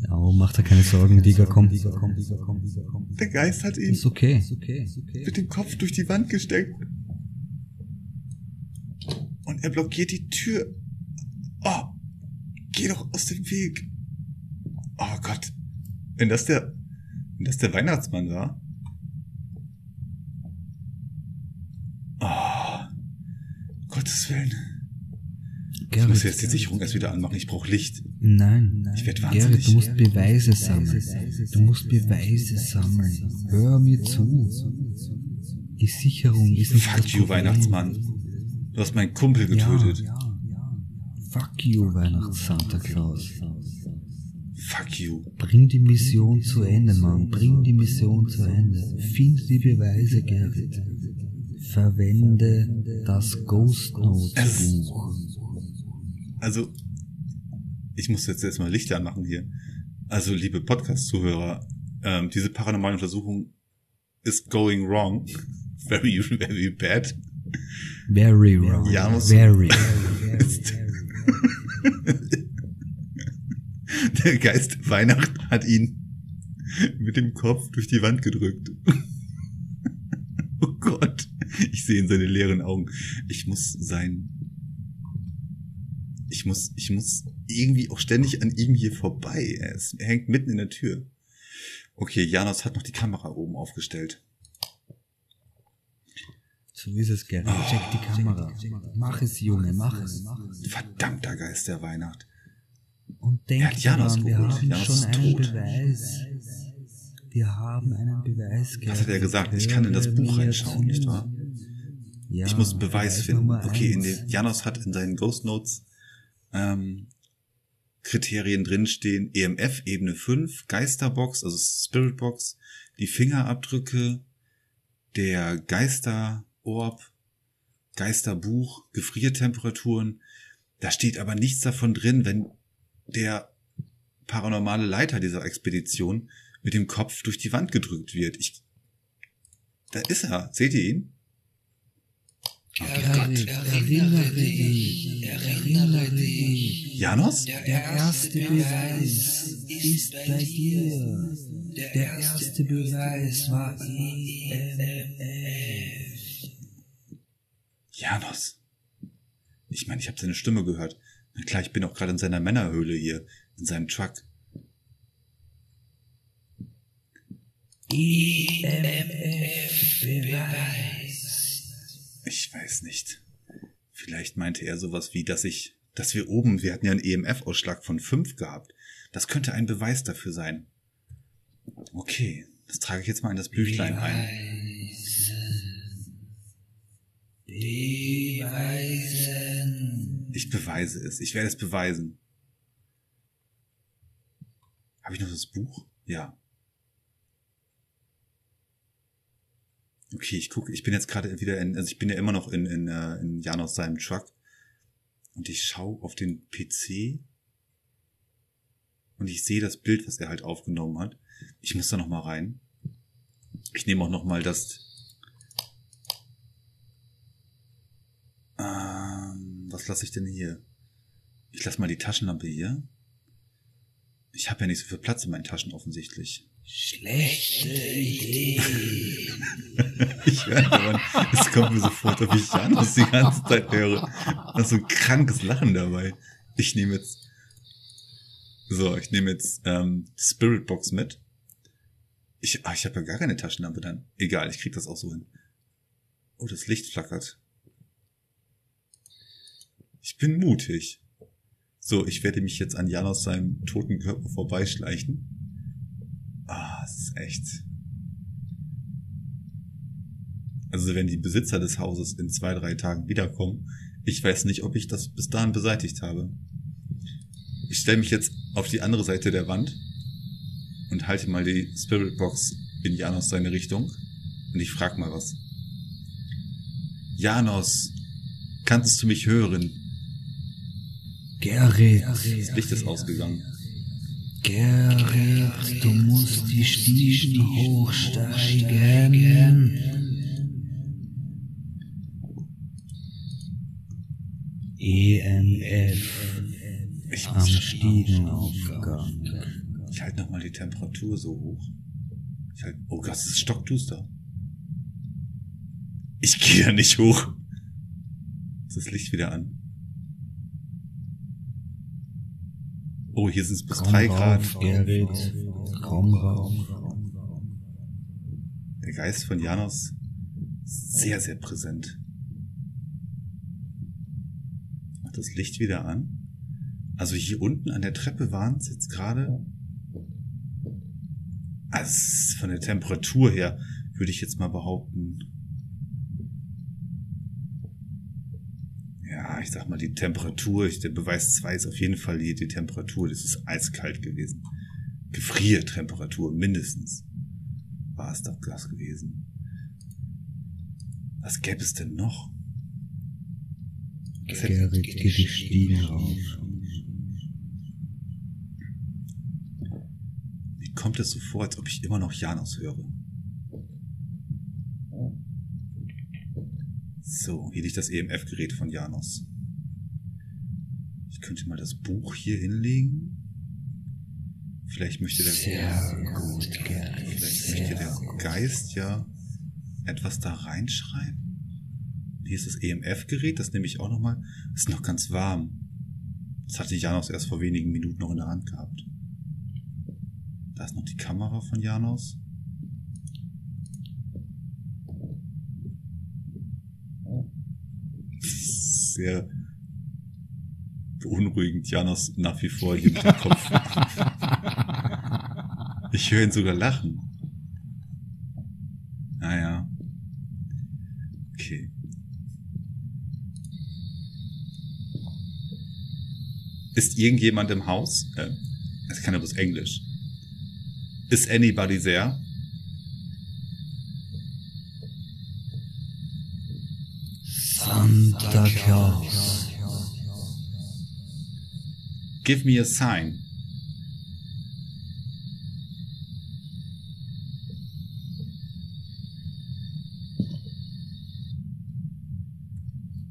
Ja, oh, mach da keine Sorgen, Digga, komm. Digga, komm, Digga, komm, Digga, komm. Der Geist hat ihn Ist okay. Ist okay. Ist okay. mit dem Kopf durch die Wand gesteckt. Und er blockiert die Tür. Oh, geh doch aus dem Weg. Oh Gott. Wenn das der, wenn das der Weihnachtsmann war. Ich muss jetzt die Sicherung erst wieder anmachen. Ich brauche Licht. Nein, nein. Ich werd wahnsinnig. Gerrit, du musst Beweise sammeln. Du musst Beweise sammeln. Hör mir zu. Die Sicherung ist nicht Fuck you, Problem. Weihnachtsmann. Du hast meinen Kumpel Ja, getötet. ja, ja. Fuck you, Weihnachts-Santa Claus. Fuck you. Bring die Mission zu Ende, Mann. Bring die Mission zu Ende. Find die Beweise, Gerrit. Verwende das Ghost Note Buch. Also, ich muss jetzt erstmal Licht anmachen hier. Also, liebe Podcast-Zuhörer, ähm, diese paranormale Untersuchung ist going wrong. Very, very bad. Very wrong. Ja, muss- very. Ist- Der Geist der Weihnacht hat ihn mit dem Kopf durch die Wand gedrückt. Oh Gott. Ich sehe in seine leeren Augen. Ich muss sein. Ich muss, ich muss irgendwie auch ständig an ihm hier vorbei. Er, ist, er hängt mitten in der Tür. Okay, Janos hat noch die Kamera oben aufgestellt. So ist es, Gerrit. Check die Kamera. Mach es, Junge, mach es. Verdammter Geist der Weihnacht. Und Er denk hat Janos daran, wir geholt. haben Janos schon ist einen tot. Beweis. Wir haben einen Beweis, Was hat er gesagt? Ich kann in das Buch reinschauen, nicht wahr? Ja, ich muss einen Beweis finden. Okay, in den, Janos hat in seinen Ghost Notes ähm, Kriterien drinstehen. EMF Ebene 5, Geisterbox, also Spiritbox, die Fingerabdrücke, der Geisterorb, Geisterbuch, Gefriertemperaturen. Da steht aber nichts davon drin, wenn der paranormale Leiter dieser Expedition mit dem Kopf durch die Wand gedrückt wird. Ich, da ist er. Seht ihr ihn? Gerrit, erinnere dich, erinnere dich. Janos? Der erste Beweis ist bei dir. Der erste Beweis war EMF. Janos. Ich meine, ich habe seine Stimme gehört. Na klar, ich bin auch gerade in seiner Männerhöhle hier, in seinem Truck. EMF-Beweis. Ich weiß nicht. Vielleicht meinte er sowas wie, dass ich, dass wir oben, wir hatten ja einen EMF-Ausschlag von 5 gehabt. Das könnte ein Beweis dafür sein. Okay, das trage ich jetzt mal in das Büchlein ein. Beweisen. Ich beweise es. Ich werde es beweisen. Habe ich noch das Buch? Ja. Okay, ich gucke, ich bin jetzt gerade wieder in, also ich bin ja immer noch in, in, äh, in Janos seinem Truck und ich schaue auf den PC und ich sehe das Bild, was er halt aufgenommen hat. Ich muss da noch mal rein. Ich nehme auch noch mal das. Ähm, was lasse ich denn hier? Ich lasse mal die Taschenlampe hier. Ich habe ja nicht so viel Platz in meinen Taschen offensichtlich. Schlechte Idee. Ich höre aber, es kommt mir so vor, ob ich Janus die ganze Zeit höre. Da ist so ein krankes Lachen dabei. Ich nehme jetzt, so, ich nehme jetzt ähm, Spirit Box mit. Ich, ah, ich habe ja gar keine Taschenlampe dann. Egal, ich krieg das auch so hin. Oh, das Licht flackert. Ich bin mutig. So, ich werde mich jetzt an Janos seinem toten Körper vorbeischleichen. Ah, es ist echt. Also wenn die Besitzer des Hauses in zwei, drei Tagen wiederkommen, ich weiß nicht, ob ich das bis dahin beseitigt habe. Ich stelle mich jetzt auf die andere Seite der Wand und halte mal die Spirit Box in Janos seine Richtung und ich frag mal was. Janos, kannst du mich hören? Gerrit. Das Licht ist ausgegangen. Gerrit, du musst die Stiegen hochsteigen. EMF Ich, am Stiegenaufgang. ich halte nochmal die Temperatur so hoch. Ich halt, oh Gott, es ist stockduster. Ich gehe ja nicht hoch. Das Licht wieder an? Oh, hier sind es bis Komm drei Grad. Gerrit. Komm rauf. Der Geist von Janos ist sehr, sehr präsent. Macht das Licht wieder an. Also hier unten an der Treppe waren es jetzt gerade. Also von der Temperatur her würde ich jetzt mal behaupten. Ja, ich sag mal, die Temperatur, ich, der Beweis 2 ist auf jeden Fall die, die Temperatur, das ist eiskalt gewesen. Gefriertemperatur, mindestens. War es doch das gewesen. Was gäbe es denn noch? Gerrit, geh die Stiegen rauf. Mir kommt es so vor, als ob ich immer noch Janos höre. So, hier liegt das EMF-Gerät von Janos. Könnte mal das Buch hier hinlegen. Vielleicht möchte der, Sehr gut, Gerrit. vielleicht möchte der Geist ja etwas da reinschreiben. Hier ist das EMF-Gerät, das nehme ich auch nochmal. Ist noch ganz warm. Das hatte Janos erst vor wenigen Minuten noch in der Hand gehabt. Da ist noch die Kamera von Janos. Sehr beunruhigend, Janos nach wie vor hier mit dem Kopf. Ich höre ihn sogar lachen. Naja. Okay. Ist irgendjemand im Haus? Äh, es kann ja bloß Englisch. Is anybody there? Santa Claus. Give me a sign.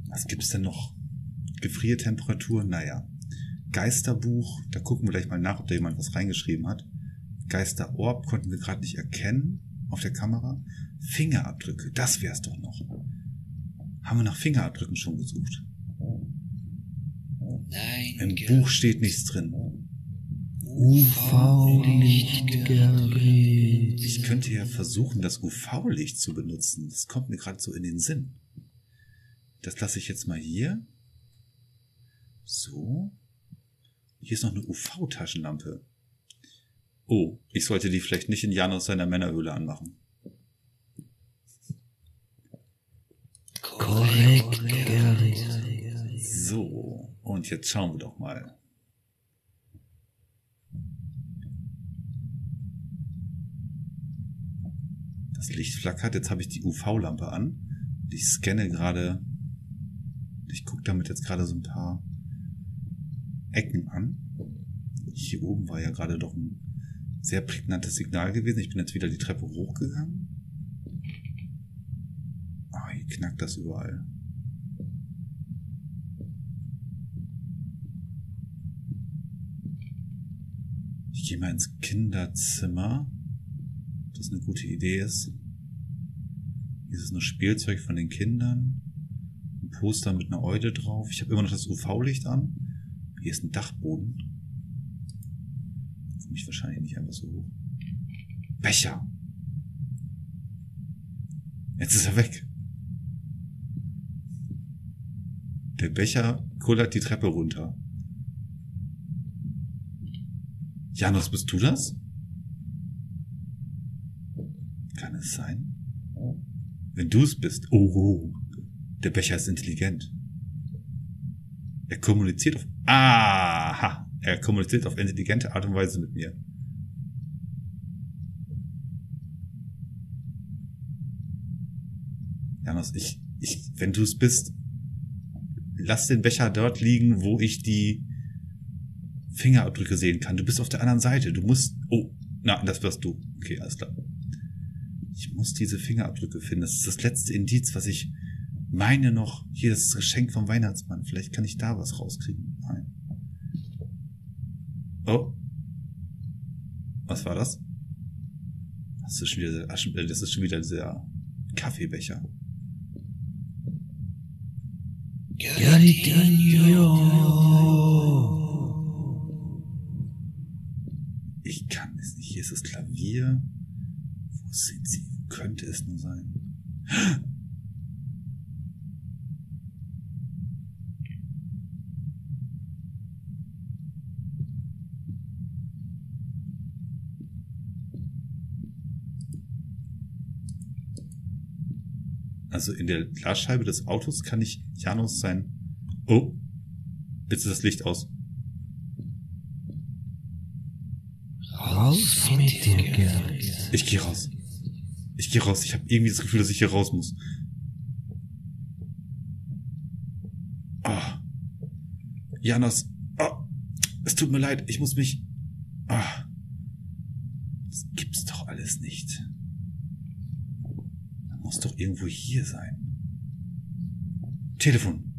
Was gibt's denn noch? Gefriertemperatur? Naja. Geisterbuch, da gucken wir gleich mal nach, ob da jemand was reingeschrieben hat. Geisterorb konnten wir gerade nicht erkennen auf der Kamera. Fingerabdrücke, das wär's doch noch. Haben wir nach Fingerabdrücken schon gesucht? Nein, Im. Buch steht nichts drin. UV-Licht, Gerrit. Ich könnte ja versuchen, das UV-Licht zu benutzen. Das kommt mir gerade so in den Sinn. Das lasse ich jetzt mal hier. So. Hier ist noch eine UV-Taschenlampe. Oh, ich sollte die vielleicht nicht in Janus seiner Männerhöhle anmachen. Korrekt, Gerrit. So, und jetzt schauen wir doch mal. Das Licht flackert, jetzt habe ich die UV-Lampe an. Ich scanne gerade, ich gucke damit jetzt gerade so ein paar Ecken an. Hier oben war ja gerade doch ein sehr prägnantes Signal gewesen. Ich bin jetzt wieder die Treppe hochgegangen. Ah, hier knackt das überall. Ich gehe mal ins Kinderzimmer. ob Das eine gute Idee ist. Hier ist nur Spielzeug von den Kindern. Ein Poster mit einer Eule drauf. Ich habe immer noch das UV-Licht an. Hier ist ein Dachboden. Komme ich wahrscheinlich nicht einfach so hoch. Becher. Jetzt ist er weg. Der Becher kullert die Treppe runter. Janus, bist du das? Kann es sein? Wenn du es bist. Oh, oh. Der Becher ist intelligent. Er kommuniziert auf. Aha! Er kommuniziert auf intelligente Art und Weise mit mir. Janus, ich, ich, wenn du es bist, lass den Becher dort liegen, wo ich die Fingerabdrücke sehen kann. Du bist auf der anderen Seite. Du musst. Oh, na, das wirst du. Okay, alles klar. Ich muss diese Fingerabdrücke finden. Das ist das letzte Indiz, was ich meine noch. Hier das Geschenk vom Weihnachtsmann. Vielleicht kann ich da was rauskriegen. Nein. Oh. Was war das? Das ist schon wieder, Aschen- das ist schon wieder dieser Kaffeebecher. Ich kann es nicht. Hier ist das Klavier. Wo sind sie? Wo könnte es nur sein? Also in der Glasscheibe des Autos kann ich Janus sein Oh. Jetzt ist das Licht aus. Raus mit dir, Gerrit. Ich gehe raus. Ich gehe raus. Ich habe irgendwie das Gefühl, dass ich hier raus muss. Ah. Janos. Ah. Es tut mir leid. Ich muss mich. Ah. Das gibt's doch alles nicht. Er muss doch irgendwo hier sein. Telefon.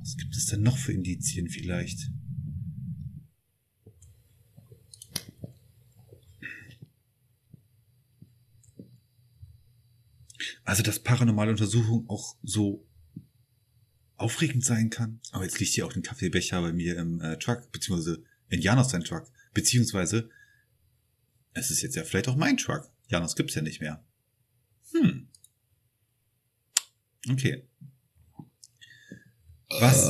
Was gibt es denn noch für Indizien vielleicht? Also, dass paranormale Untersuchung auch so aufregend sein kann. Aber jetzt liegt hier auch ein Kaffeebecher bei mir im äh, Truck, beziehungsweise in Janos sein Truck. Beziehungsweise, es ist jetzt ja vielleicht auch mein Truck. Janos gibt's ja nicht mehr. Hm. Okay. Was?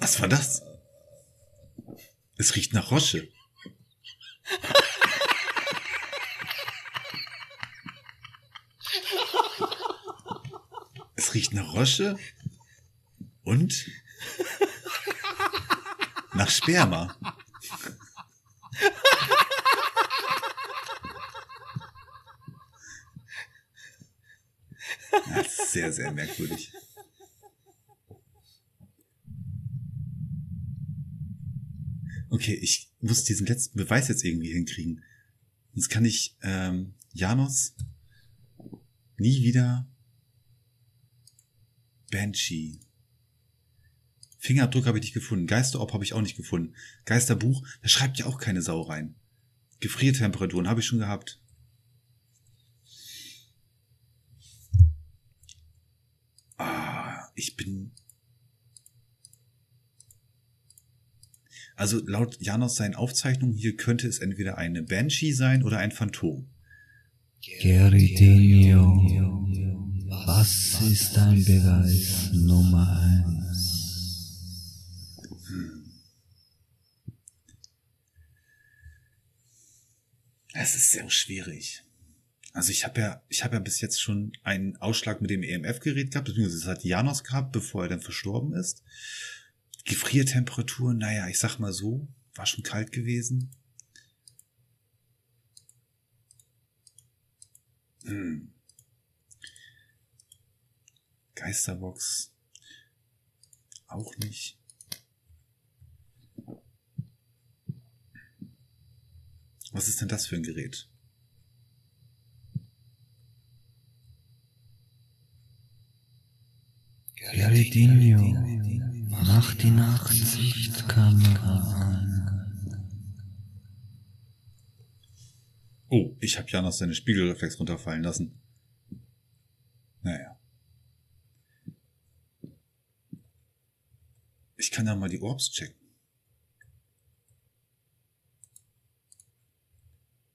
Was war das? Es riecht nach Rosche. Es riecht nach Rosche und nach Sperma. Das ist sehr, sehr merkwürdig. Okay, ich muss diesen letzten Beweis jetzt irgendwie hinkriegen. Sonst kann ich ähm, Janos nie wieder Banshee. Fingerabdruck habe ich nicht gefunden. Geisterorb habe ich auch nicht gefunden. Geisterbuch, da schreibt ja auch keine Sau rein. Gefriertemperaturen habe ich schon gehabt. Ah, ich bin. Also laut Janos seinen Aufzeichnungen hier könnte es entweder eine Banshee sein oder ein Phantom. Geritinho, was ist dein Beweis Nummer eins? Es ist sehr schwierig. Also ich habe ja, ich habe ja bis jetzt schon einen Ausschlag mit dem EMF-Gerät gehabt, beziehungsweise das hat Janos gehabt, bevor er dann verstorben ist. Gefriertemperatur, naja, ich sag mal so, war schon kalt gewesen. Hm. Geisterbox. Auch nicht. Was ist denn das für ein Gerät? Geritinho, mach die Nachtsichtkamera an. Oh, ich habe Janos seine Spiegelreflex runterfallen lassen. Naja. Ich kann ja mal die Orbs checken.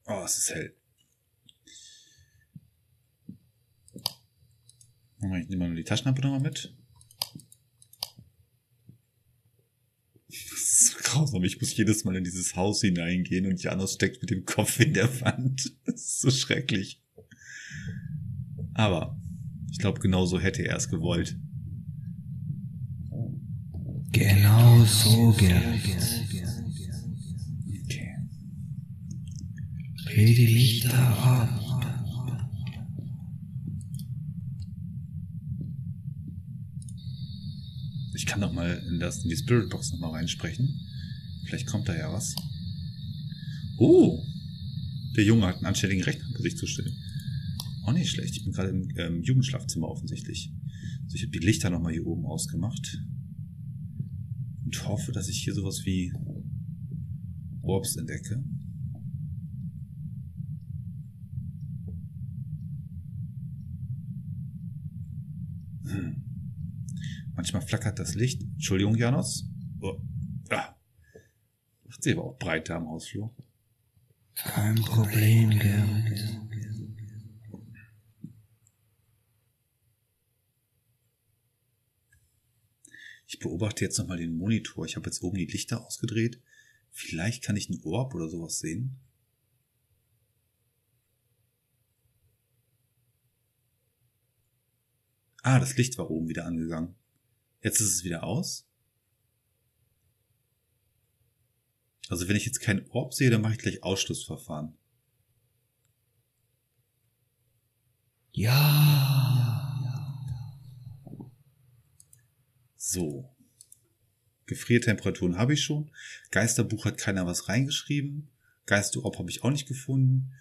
Oh, es ist hell. Ich nehme mal nur die Taschenlampe nochmal mit. Das ist so grausam. Ich muss jedes Mal in dieses Haus hineingehen und Janos steckt mit dem Kopf in der Wand. Das ist so schrecklich. Aber ich glaube, genau so hätte er es gewollt. Genau so, Gerrit. Okay. Dreh die Lichter ab. Ich kann noch mal in, das, in die Spiritbox noch mal reinsprechen. Vielleicht kommt da ja was. Oh! Der Junge hat einen anständigen Rechner im Gesicht zu stellen. Auch nicht schlecht. Ich bin gerade im ähm, Jugendschlafzimmer offensichtlich. Also ich habe die Lichter noch mal hier oben ausgemacht. Und hoffe, dass ich hier sowas wie Orbs entdecke. Hm. Manchmal flackert das Licht. Entschuldigung, Janos. Oh. Nordsee aber auch breiter am Ausflug. Kein Problem, Gerrit. Ich beobachte jetzt nochmal den Monitor. Ich habe jetzt oben die Lichter ausgedreht. Vielleicht kann ich einen Orb oder sowas sehen. Ah, das Licht war oben wieder angegangen. Jetzt ist es wieder aus. Also wenn ich jetzt kein Orb sehe, dann mache ich gleich Ausschlussverfahren. Ja. So. Gefriertemperaturen habe ich schon. Geisterbuch hat keiner was reingeschrieben. Geisterorb habe ich auch nicht gefunden.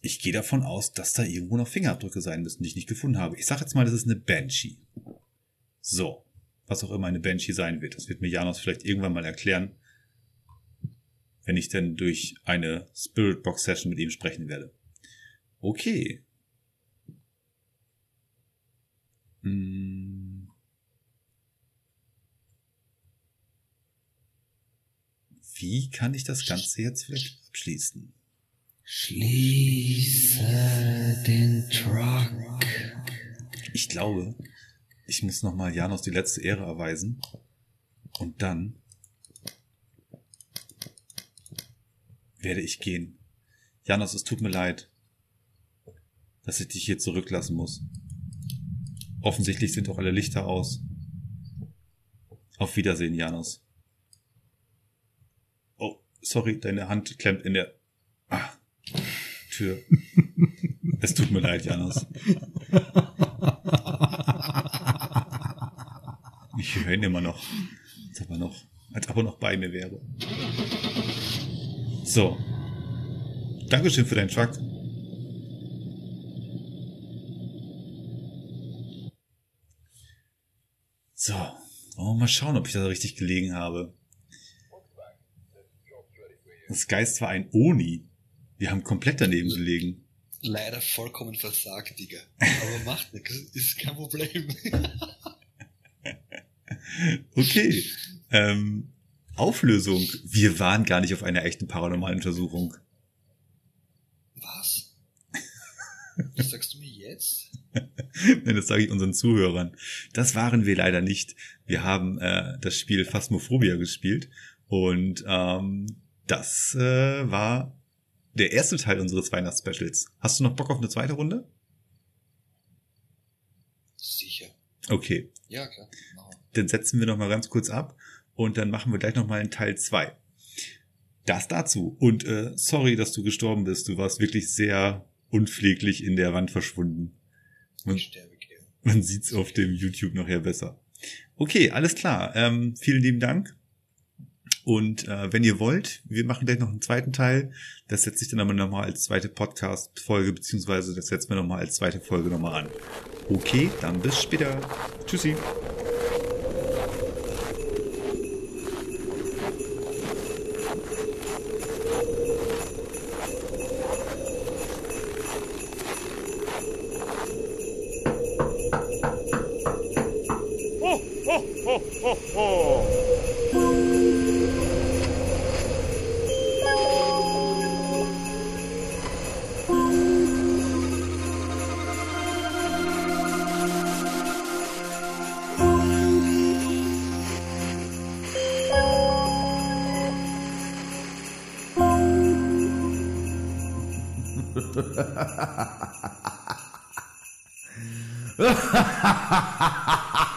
Ich gehe davon aus, dass da irgendwo noch Fingerabdrücke sein müssen, die ich nicht gefunden habe. Ich sage jetzt mal, das ist eine Banshee. So. Was auch immer eine Banshee sein wird. Das wird mir Janos vielleicht irgendwann mal erklären, wenn ich denn durch eine Spirit Box Session mit ihm sprechen werde. Okay. Hm. Wie kann ich das Ganze jetzt vielleicht abschließen? Schließe den Truck. Ich glaube, ich muss nochmal Janos die letzte Ehre erweisen. Und dann werde ich gehen. Janos, es tut mir leid, dass ich dich hier zurücklassen muss. Offensichtlich sind auch alle Lichter aus. Auf Wiedersehen, Janos. Oh, sorry, deine Hand klemmt in der ah, Tür. es tut mir leid, Janos. Ich höre ihn immer noch. Als ob er noch, als ob er noch bei mir wäre. So. Dankeschön für deinen Truck. So. Oh, mal schauen, ob ich da richtig gelegen habe. Das Geist war ein Oni. Wir haben komplett daneben gelegen. Leider vollkommen versagt, Digga. Aber macht nichts, ist kein Problem. okay. Ähm, Auflösung. Wir waren gar nicht auf einer echten Paranormaluntersuchung. Was? Was sagst du mir jetzt? Nein, das sage ich unseren Zuhörern. Das waren wir leider nicht. Wir haben äh, das Spiel Phasmophobia gespielt und ähm, das äh, war der erste Teil unseres Weihnachtsspecials. Hast du noch Bock auf eine zweite Runde? Sicher. Okay, Ja, klar. Dann setzen wir noch mal ganz kurz ab und dann machen wir gleich noch mal einen Teil zwei. Das dazu. Und äh, sorry, dass du gestorben bist. Du warst wirklich sehr unpfleglich in der Wand verschwunden. Man, Ich sterbe gerne. man sieht's auf dem YouTube nachher besser. Okay, alles klar. Ähm, vielen lieben Dank. Und äh, wenn ihr wollt, wir machen gleich noch einen zweiten Teil. Das setze ich dann aber nochmal als zweite Podcast-Folge, beziehungsweise das setzen wir nochmal als zweite Folge nochmal an. Okay, dann bis später. Tschüssi. 호호.